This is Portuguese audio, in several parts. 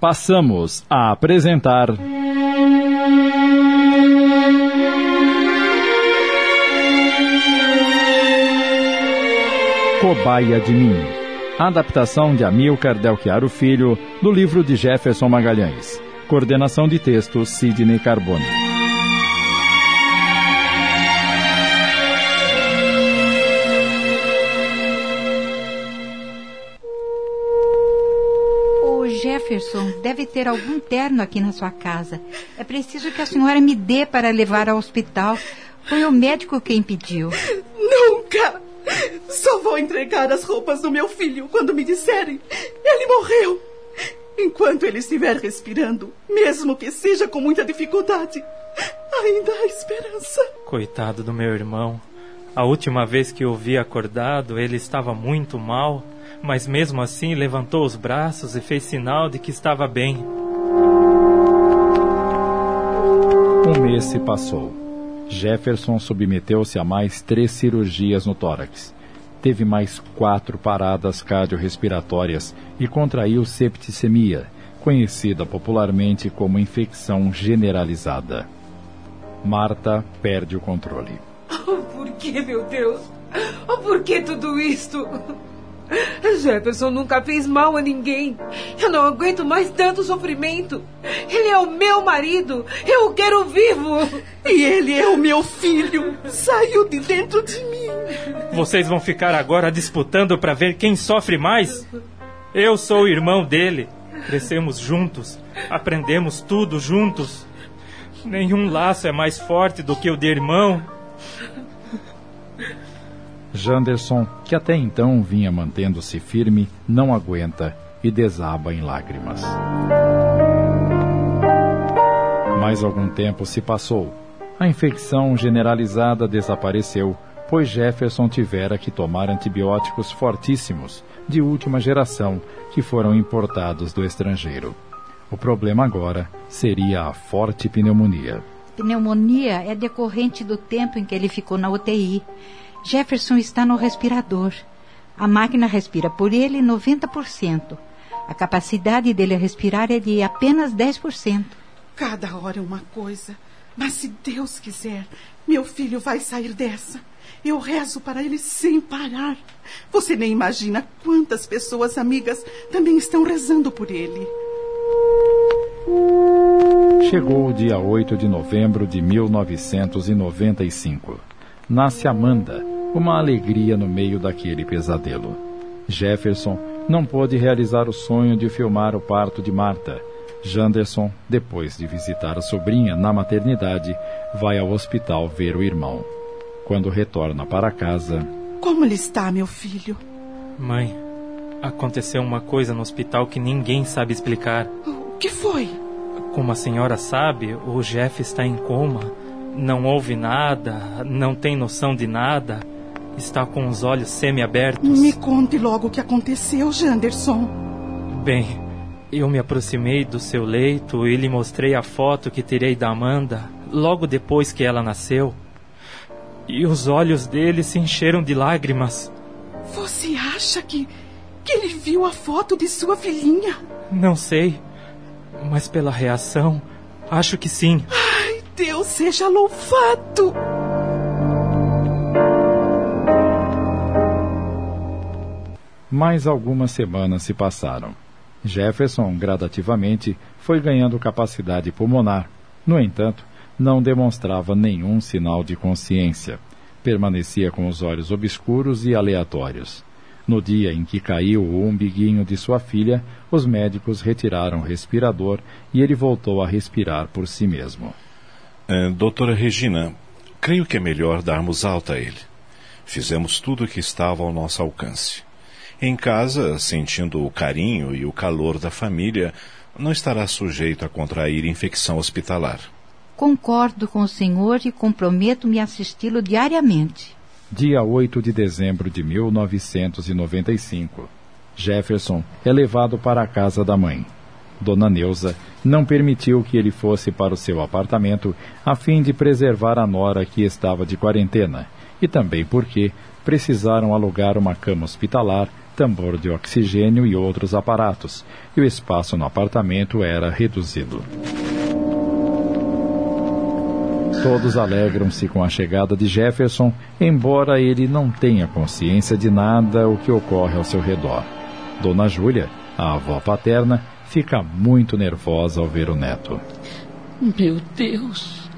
Passamos a apresentar. Cobaia de mim. Adaptação de Amilcar Delchiaro Filho, do livro de Jefferson Magalhães. Coordenação de texto Sidney Carbone. Jefferson deve ter algum terno aqui na sua casa. É preciso que a senhora me dê para levar ao hospital. Foi o médico quem pediu. Nunca! Só vou entregar as roupas do meu filho quando me disserem. Ele morreu. Enquanto ele estiver respirando, mesmo que seja com muita dificuldade, ainda há esperança. Coitado do meu irmão. A última vez que o vi acordado, ele estava muito mal mas mesmo assim levantou os braços e fez sinal de que estava bem. Um mês se passou. Jefferson submeteu-se a mais três cirurgias no tórax. Teve mais quatro paradas cardiorrespiratórias e contraiu septicemia, conhecida popularmente como infecção generalizada. Marta perde o controle. Oh, por que, meu Deus? Oh, por que tudo isto? Jefferson nunca fez mal a ninguém. Eu não aguento mais tanto sofrimento. Ele é o meu marido. Eu o quero vivo. E ele é o meu filho. Saiu de dentro de mim. Vocês vão ficar agora disputando para ver quem sofre mais? Eu sou o irmão dele. Crescemos juntos. Aprendemos tudo juntos. Nenhum laço é mais forte do que o de irmão. Janderson, que até então vinha mantendo-se firme, não aguenta e desaba em lágrimas. Mais algum tempo se passou. A infecção generalizada desapareceu, pois Jefferson tivera que tomar antibióticos fortíssimos, de última geração, que foram importados do estrangeiro. O problema agora seria a forte pneumonia. Pneumonia é decorrente do tempo em que ele ficou na UTI. Jefferson está no respirador. A máquina respira por ele 90%. A capacidade dele a respirar é de apenas 10%. Cada hora é uma coisa. Mas se Deus quiser, meu filho vai sair dessa. Eu rezo para ele sem parar. Você nem imagina quantas pessoas amigas também estão rezando por ele. Chegou o dia 8 de novembro de 1995 nasce Amanda, uma alegria no meio daquele pesadelo. Jefferson não pôde realizar o sonho de filmar o parto de Marta. Janderson, depois de visitar a sobrinha na maternidade, vai ao hospital ver o irmão. Quando retorna para casa. Como ele está, meu filho? Mãe, aconteceu uma coisa no hospital que ninguém sabe explicar. O que foi? Como a senhora sabe, o Jeff está em coma não ouve nada, não tem noção de nada, está com os olhos semi-abertos. Me conte logo o que aconteceu, Janderson. Bem, eu me aproximei do seu leito e lhe mostrei a foto que tirei da Amanda logo depois que ela nasceu. E os olhos dele se encheram de lágrimas. Você acha que que ele viu a foto de sua filhinha? Não sei, mas pela reação, acho que sim. Deus seja louvado! Mais algumas semanas se passaram. Jefferson, gradativamente, foi ganhando capacidade pulmonar. No entanto, não demonstrava nenhum sinal de consciência. Permanecia com os olhos obscuros e aleatórios. No dia em que caiu o umbiguinho de sua filha, os médicos retiraram o respirador e ele voltou a respirar por si mesmo. É, doutora Regina, creio que é melhor darmos alta a ele. Fizemos tudo o que estava ao nosso alcance. Em casa, sentindo o carinho e o calor da família, não estará sujeito a contrair infecção hospitalar. Concordo com o senhor e comprometo-me a assisti-lo diariamente. Dia 8 de dezembro de 1995. Jefferson é levado para a casa da mãe. Dona Neuza não permitiu que ele fosse para o seu apartamento a fim de preservar a nora que estava de quarentena e também porque precisaram alugar uma cama hospitalar, tambor de oxigênio e outros aparatos, e o espaço no apartamento era reduzido. Todos alegram-se com a chegada de Jefferson, embora ele não tenha consciência de nada o que ocorre ao seu redor. Dona Júlia, a avó paterna, fica muito nervosa ao ver o neto. Meu Deus,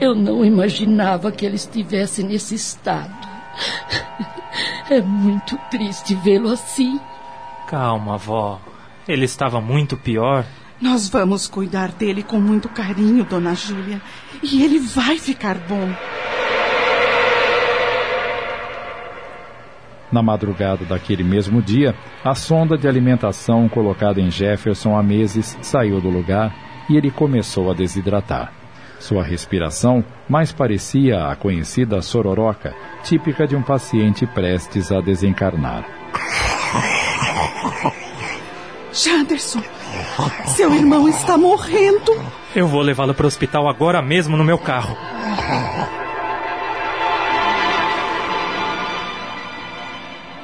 eu não imaginava que ele estivesse nesse estado. É muito triste vê-lo assim. Calma, avó. Ele estava muito pior. Nós vamos cuidar dele com muito carinho, dona Júlia. E ele vai ficar bom. Na madrugada daquele mesmo dia, a sonda de alimentação colocada em Jefferson há meses saiu do lugar e ele começou a desidratar. Sua respiração mais parecia a conhecida sororoca, típica de um paciente prestes a desencarnar. Janderson, seu irmão está morrendo. Eu vou levá-lo para o hospital agora mesmo no meu carro.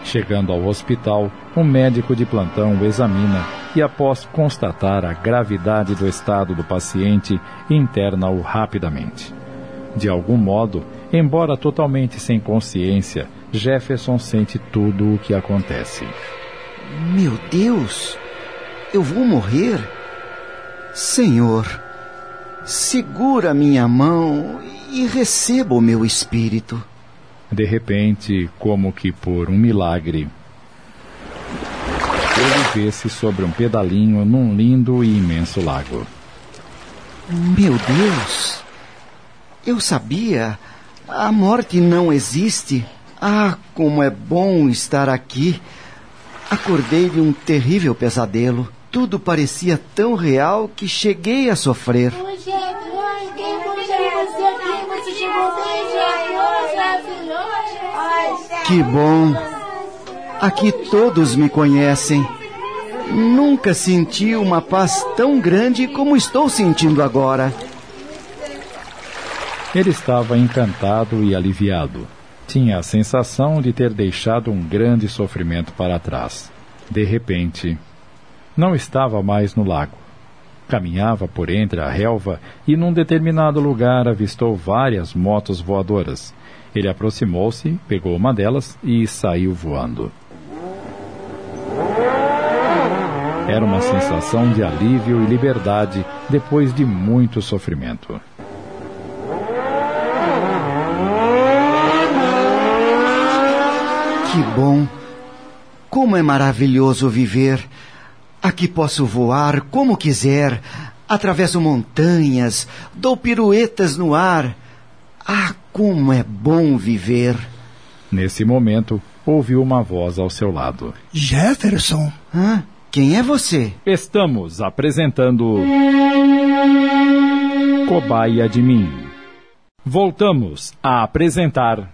Chegando ao hospital, um médico de plantão o examina e, após constatar a gravidade do estado do paciente, interna-o rapidamente. De algum modo, embora totalmente sem consciência, Jefferson sente tudo o que acontece. Meu Deus! Eu vou morrer? Senhor, segura minha mão e receba o meu espírito. De repente, como que por um milagre, ele vê-se sobre um pedalinho num lindo e imenso lago. Meu Deus! Eu sabia. A morte não existe. Ah, como é bom estar aqui. Acordei de um terrível pesadelo. Tudo parecia tão real que cheguei a sofrer. Que bom! Aqui todos me conhecem. Nunca senti uma paz tão grande como estou sentindo agora. Ele estava encantado e aliviado. Tinha a sensação de ter deixado um grande sofrimento para trás. De repente, não estava mais no lago. Caminhava por entre a relva e, num determinado lugar, avistou várias motos voadoras. Ele aproximou-se, pegou uma delas e saiu voando. Era uma sensação de alívio e liberdade depois de muito sofrimento. Que bom! Como é maravilhoso viver! Aqui posso voar como quiser, atravesso montanhas, dou piruetas no ar. Ah, como é bom viver! Nesse momento, ouviu uma voz ao seu lado. Jefferson? Hã? Quem é você? Estamos apresentando. Cobaia de mim. Voltamos a apresentar.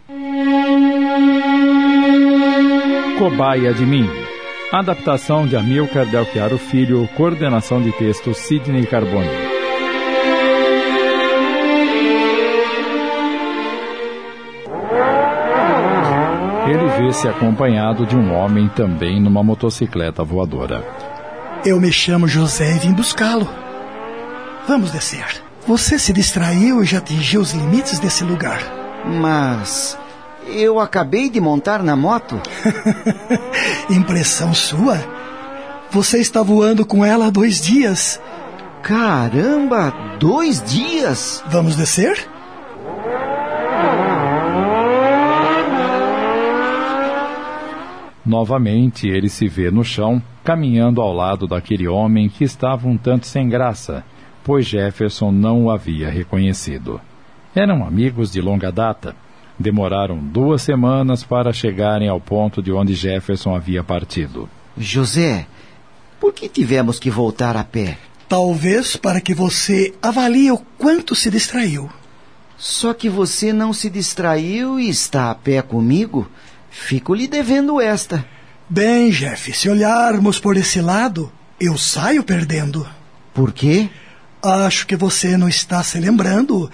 Cobaia de mim. Adaptação de Amilcar Delchiaro Filho, coordenação de texto Sidney Carbone. Vê-se acompanhado de um homem também numa motocicleta voadora. Eu me chamo José e vim buscá-lo. Vamos descer. Você se distraiu e já atingiu os limites desse lugar. Mas eu acabei de montar na moto. Impressão sua? Você está voando com ela há dois dias. Caramba, dois dias? Vamos descer? Novamente ele se vê no chão, caminhando ao lado daquele homem que estava um tanto sem graça, pois Jefferson não o havia reconhecido. Eram amigos de longa data. Demoraram duas semanas para chegarem ao ponto de onde Jefferson havia partido. José, por que tivemos que voltar a pé? Talvez para que você avalie o quanto se distraiu. Só que você não se distraiu e está a pé comigo? Fico lhe devendo esta. Bem, Jeff, se olharmos por esse lado, eu saio perdendo. Por quê? Acho que você não está se lembrando,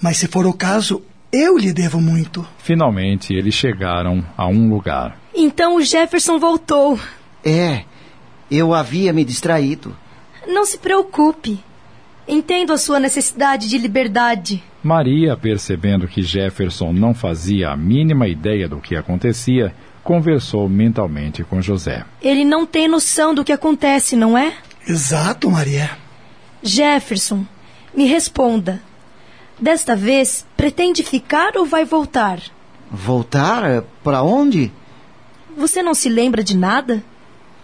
mas se for o caso, Eu lhe devo muito. Finalmente eles chegaram a um lugar. Então o Jefferson voltou. É, eu havia me distraído. Não se preocupe. Entendo a sua necessidade de liberdade. Maria, percebendo que Jefferson não fazia a mínima ideia do que acontecia, conversou mentalmente com José. Ele não tem noção do que acontece, não é? Exato, Maria. Jefferson, me responda. Desta vez, pretende ficar ou vai voltar? Voltar? Para onde? Você não se lembra de nada?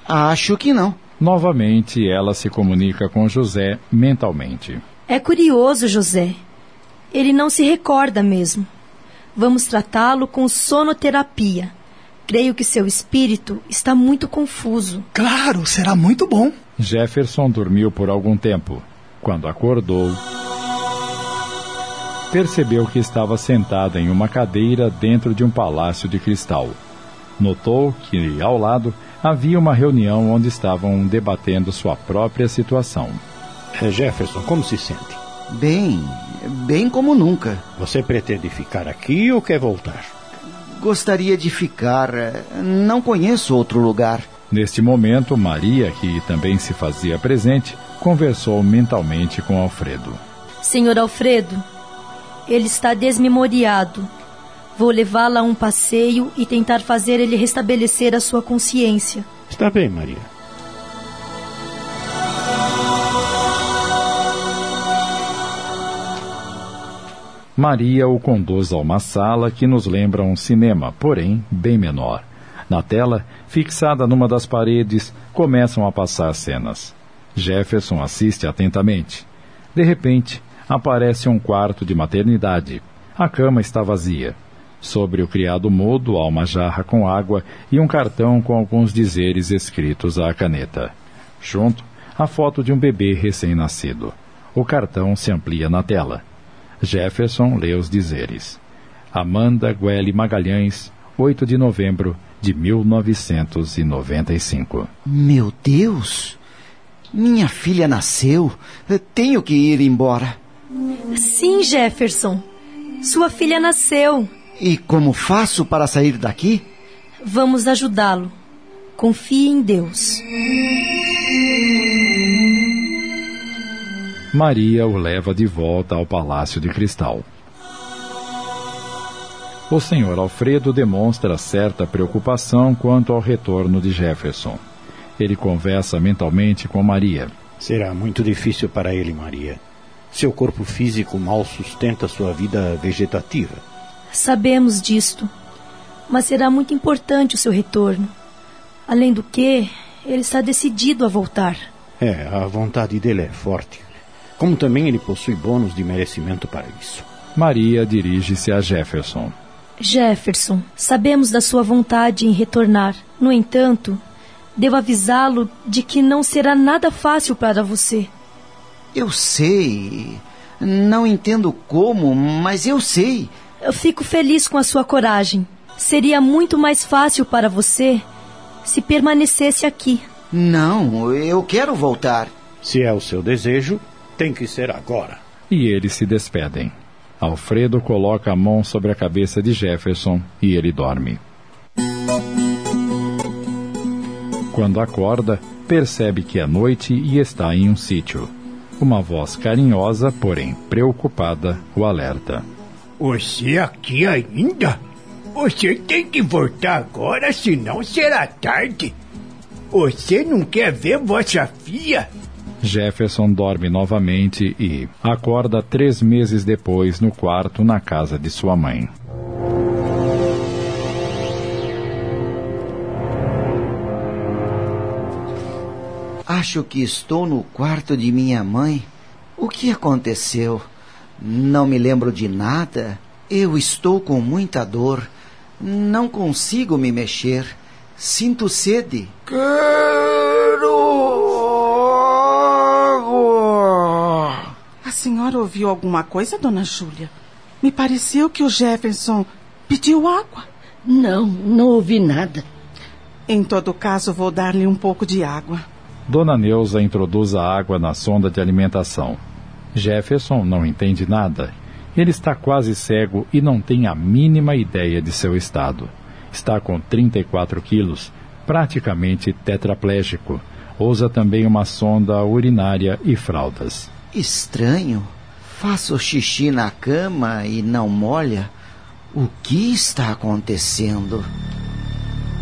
Acho que não. Novamente, ela se comunica com José mentalmente. É curioso, José. Ele não se recorda mesmo. Vamos tratá-lo com sonoterapia. Creio que seu espírito está muito confuso. Claro, será muito bom. Jefferson dormiu por algum tempo. Quando acordou, percebeu que estava sentado em uma cadeira dentro de um palácio de cristal. Notou que, ao lado, havia uma reunião onde estavam debatendo sua própria situação. É, Jefferson, como se sente? Bem, bem como nunca. Você pretende ficar aqui ou quer voltar? Gostaria de ficar. Não conheço outro lugar. Neste momento, Maria, que também se fazia presente, conversou mentalmente com Alfredo. Senhor Alfredo, ele está desmemoriado. Vou levá-lo a um passeio e tentar fazer ele restabelecer a sua consciência. Está bem, Maria. Maria o conduz a uma sala que nos lembra um cinema, porém bem menor. Na tela, fixada numa das paredes, começam a passar cenas. Jefferson assiste atentamente. De repente, aparece um quarto de maternidade. A cama está vazia. Sobre o criado mudo há uma jarra com água e um cartão com alguns dizeres escritos à caneta. Junto, a foto de um bebê recém-nascido. O cartão se amplia na tela. Jefferson lê os dizeres. Amanda Gueli Magalhães, 8 de novembro de 1995. Meu Deus! Minha filha nasceu. Tenho que ir embora. Sim, Jefferson. Sua filha nasceu. E como faço para sair daqui? Vamos ajudá-lo. Confie em Deus. Maria o leva de volta ao Palácio de Cristal. O senhor Alfredo demonstra certa preocupação quanto ao retorno de Jefferson. Ele conversa mentalmente com Maria. Será muito difícil para ele, Maria. Seu corpo físico mal sustenta sua vida vegetativa. Sabemos disto, mas será muito importante o seu retorno. Além do que, ele está decidido a voltar. É, a vontade dele é forte. Como também ele possui bônus de merecimento para isso. Maria dirige-se a Jefferson. Jefferson, sabemos da sua vontade em retornar. No entanto, devo avisá-lo de que não será nada fácil para você. Eu sei. Não entendo como, mas eu sei. Eu fico feliz com a sua coragem. Seria muito mais fácil para você se permanecesse aqui. Não, eu quero voltar. Se é o seu desejo, tem que ser agora. E eles se despedem. Alfredo coloca a mão sobre a cabeça de Jefferson e ele dorme. Quando acorda, percebe que é noite e está em um sítio. Uma voz carinhosa, porém preocupada, o alerta. Você aqui ainda? Você tem que voltar agora, senão será tarde. Você não quer ver vossa filha? Jefferson dorme novamente e acorda três meses depois no quarto na casa de sua mãe. Acho que estou no quarto de minha mãe. O que aconteceu? Não me lembro de nada. Eu estou com muita dor. Não consigo me mexer. Sinto sede. Quero água. A senhora ouviu alguma coisa, dona Júlia? Me pareceu que o Jefferson pediu água. Não, não ouvi nada. Em todo caso, vou dar-lhe um pouco de água. Dona Neuza introduz a água na sonda de alimentação. Jefferson não entende nada. Ele está quase cego e não tem a mínima ideia de seu estado. Está com 34 quilos, praticamente tetraplégico. Usa também uma sonda urinária e fraldas. Estranho. Faço xixi na cama e não molha. O que está acontecendo?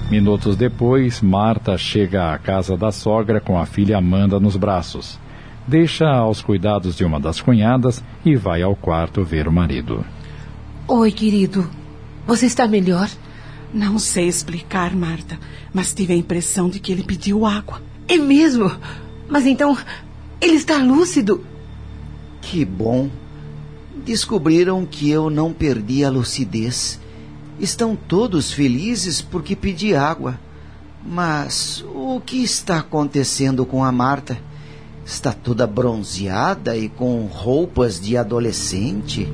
Minutos depois, Marta chega à casa da sogra com a filha Amanda nos braços. Deixa aos cuidados de uma das cunhadas e vai ao quarto ver o marido. Oi, querido. Você está melhor? Não sei explicar, Marta, mas tive a impressão de que ele pediu água. É mesmo? Mas então, ele está lúcido. Que bom. Descobriram que eu não perdi a lucidez. Estão todos felizes porque pedi água. Mas o que está acontecendo com a Marta? Está toda bronzeada e com roupas de adolescente.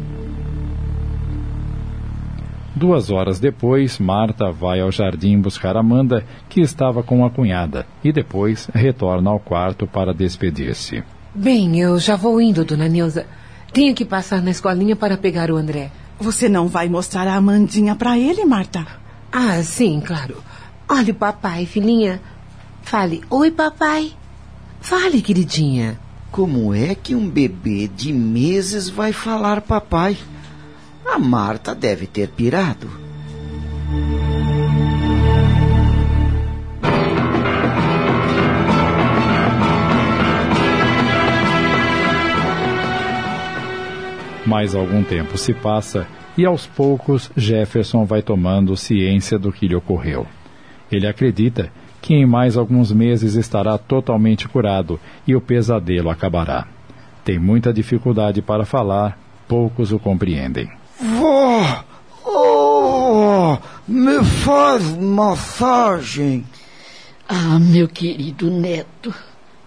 Duas horas depois, Marta vai ao jardim buscar Amanda, que estava com a cunhada, e depois retorna ao quarto para despedir-se. Bem, eu já vou indo, dona Neuza. Tenho que passar na escolinha para pegar o André. Você não vai mostrar a Amandinha para ele, Marta? Ah, sim, claro. Olha o papai, filhinha. Fale, oi, papai. Fale, queridinha. Como é que um bebê de meses vai falar papai? A Marta deve ter pirado. Mais algum tempo se passa e aos poucos Jefferson vai tomando ciência do que lhe ocorreu. Ele acredita que em mais alguns meses estará totalmente curado e o pesadelo acabará. Tem muita dificuldade para falar, poucos o compreendem. Vó! Oh! Me faz massagem! Ah, meu querido neto,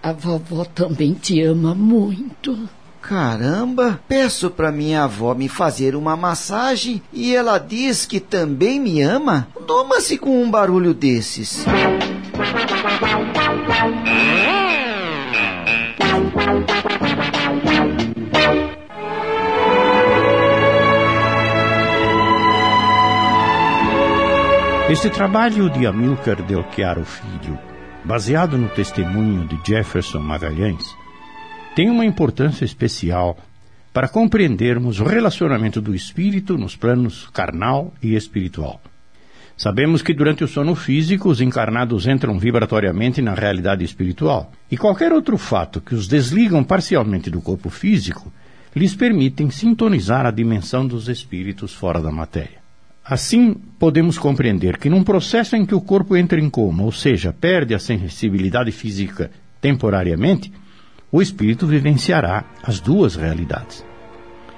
a vovó também te ama muito. Caramba, peço para minha avó me fazer uma massagem e ela diz que também me ama? Doma-se com um barulho desses. Este trabalho de Amilcar Del Chiaro Filho, baseado no testemunho de Jefferson Magalhães, tem uma importância especial para compreendermos o relacionamento do espírito nos planos carnal e espiritual. Sabemos que durante o sono físico os encarnados entram vibratoriamente na realidade espiritual, e qualquer outro fato que os desligam parcialmente do corpo físico lhes permitem sintonizar a dimensão dos espíritos fora da matéria. Assim, podemos compreender que num processo em que o corpo entra em coma, ou seja, perde a sensibilidade física temporariamente, o espírito vivenciará as duas realidades.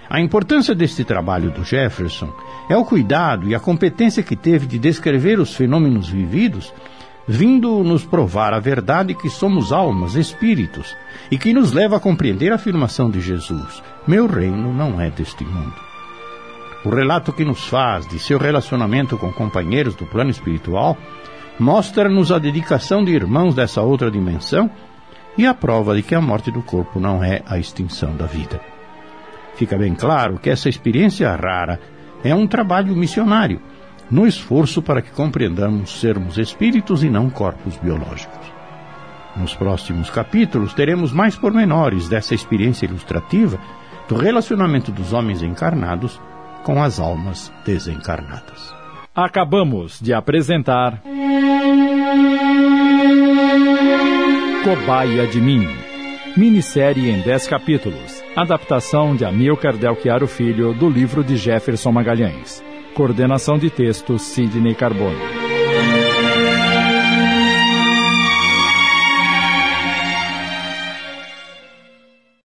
A importância deste trabalho do Jefferson é o cuidado e a competência que teve de descrever os fenômenos vividos, vindo nos provar a verdade que somos almas, espíritos, e que nos leva a compreender a afirmação de Jesus: Meu reino não é deste mundo. O relato que nos faz de seu relacionamento com companheiros do plano espiritual mostra-nos a dedicação de irmãos dessa outra dimensão e a prova de que a morte do corpo não é a extinção da vida. Fica bem claro que essa experiência rara é um trabalho missionário, no esforço para que compreendamos sermos espíritos e não corpos biológicos. Nos próximos capítulos teremos mais pormenores dessa experiência ilustrativa do relacionamento dos homens encarnados com as almas desencarnadas. Acabamos de apresentar. Cobaia de Mim. Minissérie em 10 capítulos. Adaptação de Amilcar Delchiaro Filho do livro de Jefferson Magalhães. Coordenação de texto Sidney Carbone.